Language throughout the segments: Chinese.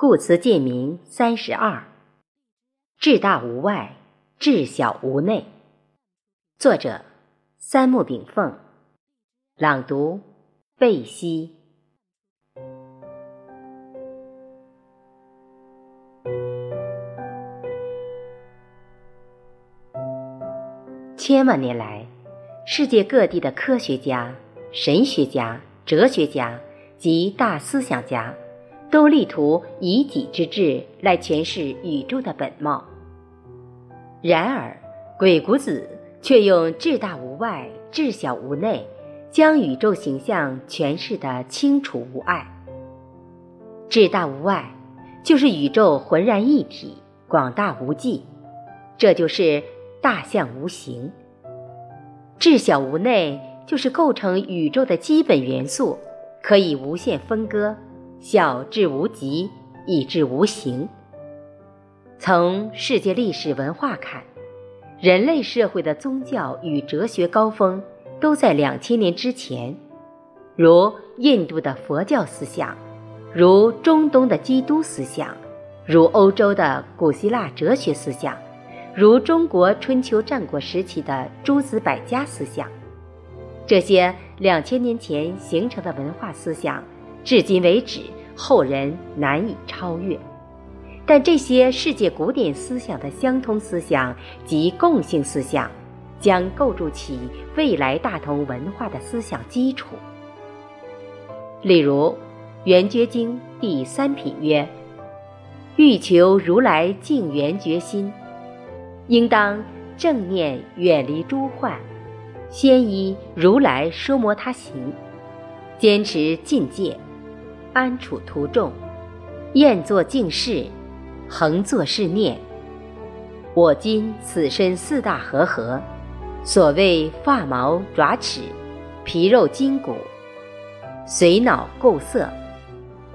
故词鉴明三十二，至大无外，至小无内。作者：三木炳凤。朗读：贝西。千万年来，世界各地的科学家、神学家、哲学家及大思想家。都力图以己之智来诠释宇宙的本貌，然而鬼谷子却用“至大无外，至小无内”将宇宙形象诠释得清楚无碍。至大无外，就是宇宙浑然一体，广大无际，这就是大象无形；至小无内，就是构成宇宙的基本元素，可以无限分割。小至无极，以至无形。从世界历史文化看，人类社会的宗教与哲学高峰都在两千年之前，如印度的佛教思想，如中东的基督思想，如欧洲的古希腊哲学思想，如中国春秋战国时期的诸子百家思想。这些两千年前形成的文化思想。至今为止，后人难以超越。但这些世界古典思想的相通思想及共性思想，将构筑起未来大同文化的思想基础。例如，《圆觉经》第三品曰：“欲求如来净圆觉心，应当正念远离诸幻，先依如来说摩他行，坚持境界。”安处途众，厌作静事，恒作是念。我今此身四大和合，所谓发毛爪齿、皮肉筋骨、髓脑构色，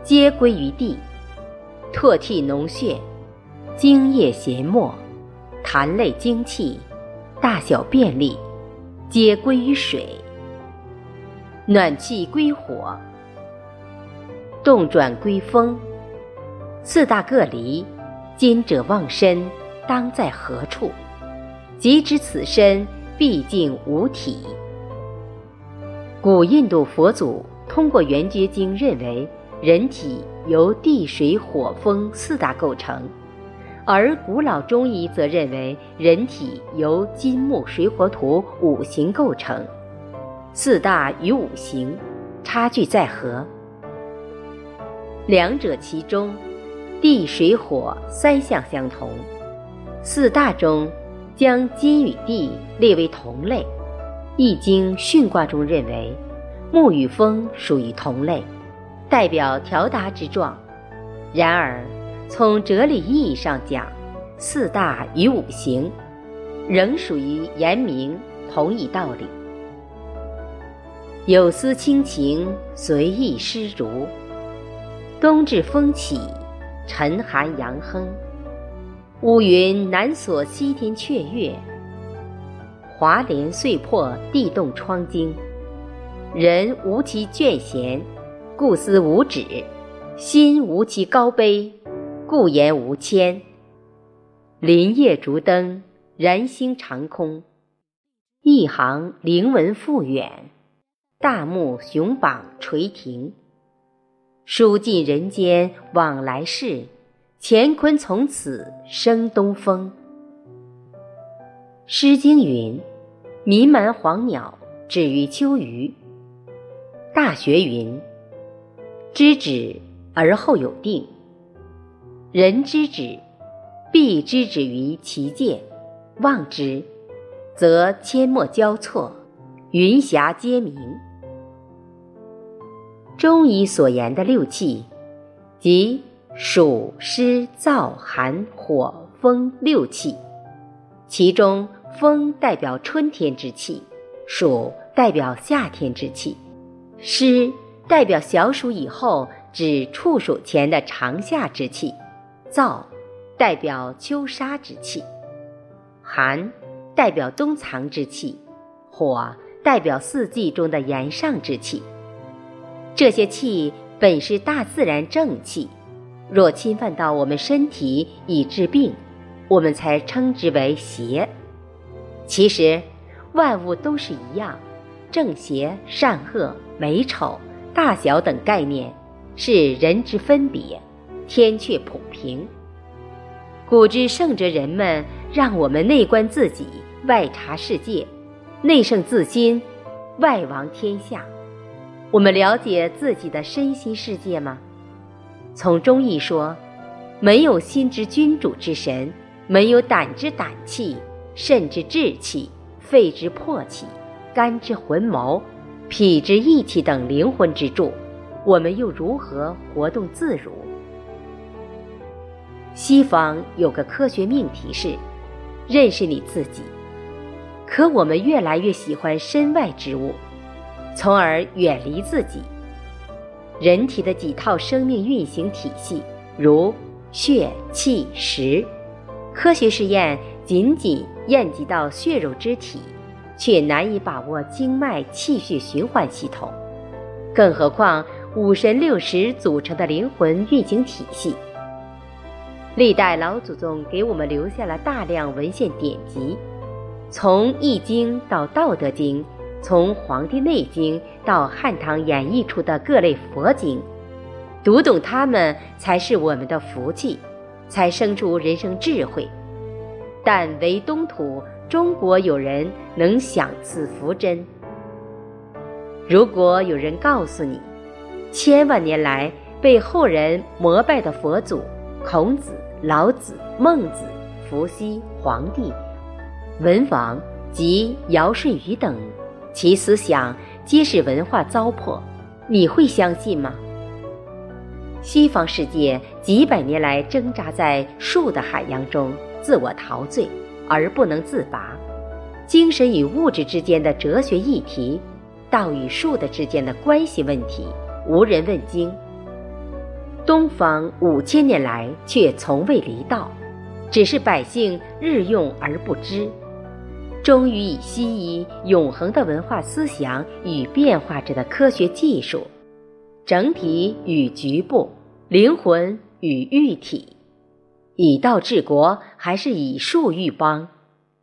皆归于地；唾涕脓血、精液涎沫、痰泪精气、大小便利，皆归于水；暖气归火。动转归风，四大各离，今者忘身，当在何处？即知此身毕竟无体。古印度佛祖通过《圆觉经》认为，人体由地、水、火、风四大构成；而古老中医则认为，人体由金、木、水、火、土五行构成。四大与五行差距在何？两者其中，地水火三项相同。四大中，将金与地列为同类，《易经》巽卦中认为，木与风属于同类，代表条达之状。然而，从哲理意义上讲，四大与五行仍属于言明同一道理。有思亲情，随意施如。冬至风起，晨寒阳亨。乌云难锁西天阙月，华帘碎破地动窗惊。人无其倦闲，故思无止；心无其高悲，故言无谦。林叶烛灯，燃星长空。一行灵文复远，大木雄榜垂庭。书尽人间往来事，乾坤从此生东风。《诗经》云：“民蛮黄鸟，止于秋余。”《大学》云：“知止而后有定。”人知止，必知止于其界；忘之，则阡陌交错，云霞皆明。中医所言的六气，即暑湿燥寒火风六气，其中风代表春天之气，暑代表夏天之气，湿代表小暑以后至处暑前的长夏之气，燥代表秋杀之气，寒代表冬藏之气，火代表四季中的炎上之气。这些气本是大自然正气，若侵犯到我们身体以治病，我们才称之为邪。其实，万物都是一样，正邪、善恶、美丑、大小等概念是人之分别，天却普平。古之圣哲人们让我们内观自己，外察世界，内圣自心，外王天下。我们了解自己的身心世界吗？从中医说，没有心之君主之神，没有胆之胆气，肾之志气，肺之魄气，肝之魂谋，脾之意气等灵魂之柱，我们又如何活动自如？西方有个科学命题是认识你自己，可我们越来越喜欢身外之物，从而远离自己。人体的几套生命运行体系，如血、气、食，科学试验仅仅验及到血肉之体，却难以把握经脉、气血循环系统，更何况五神六识组成的灵魂运行体系。历代老祖宗给我们留下了大量文献典籍，从《易经》到《道德经》。从《黄帝内经》到汉唐演绎出的各类佛经，读懂它们才是我们的福气，才生出人生智慧。但唯东土中国有人能享此福真。如果有人告诉你，千万年来被后人膜拜的佛祖孔子、老子、孟子、伏羲、黄帝、文王及尧舜禹等。其思想皆是文化糟粕，你会相信吗？西方世界几百年来挣扎在术的海洋中，自我陶醉而不能自拔。精神与物质之间的哲学议题，道与术的之间的关系问题，无人问津。东方五千年来却从未离道，只是百姓日用而不知。终于以西医永恒的文化思想与变化着的科学技术，整体与局部，灵魂与玉体，以道治国还是以术育邦，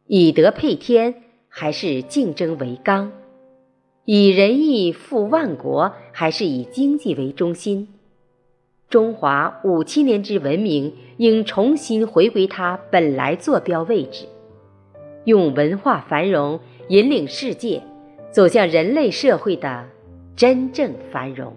以德配天还是竞争为纲，以仁义富万国还是以经济为中心？中华五千年之文明应重新回归它本来坐标位置。用文化繁荣引领世界，走向人类社会的真正繁荣。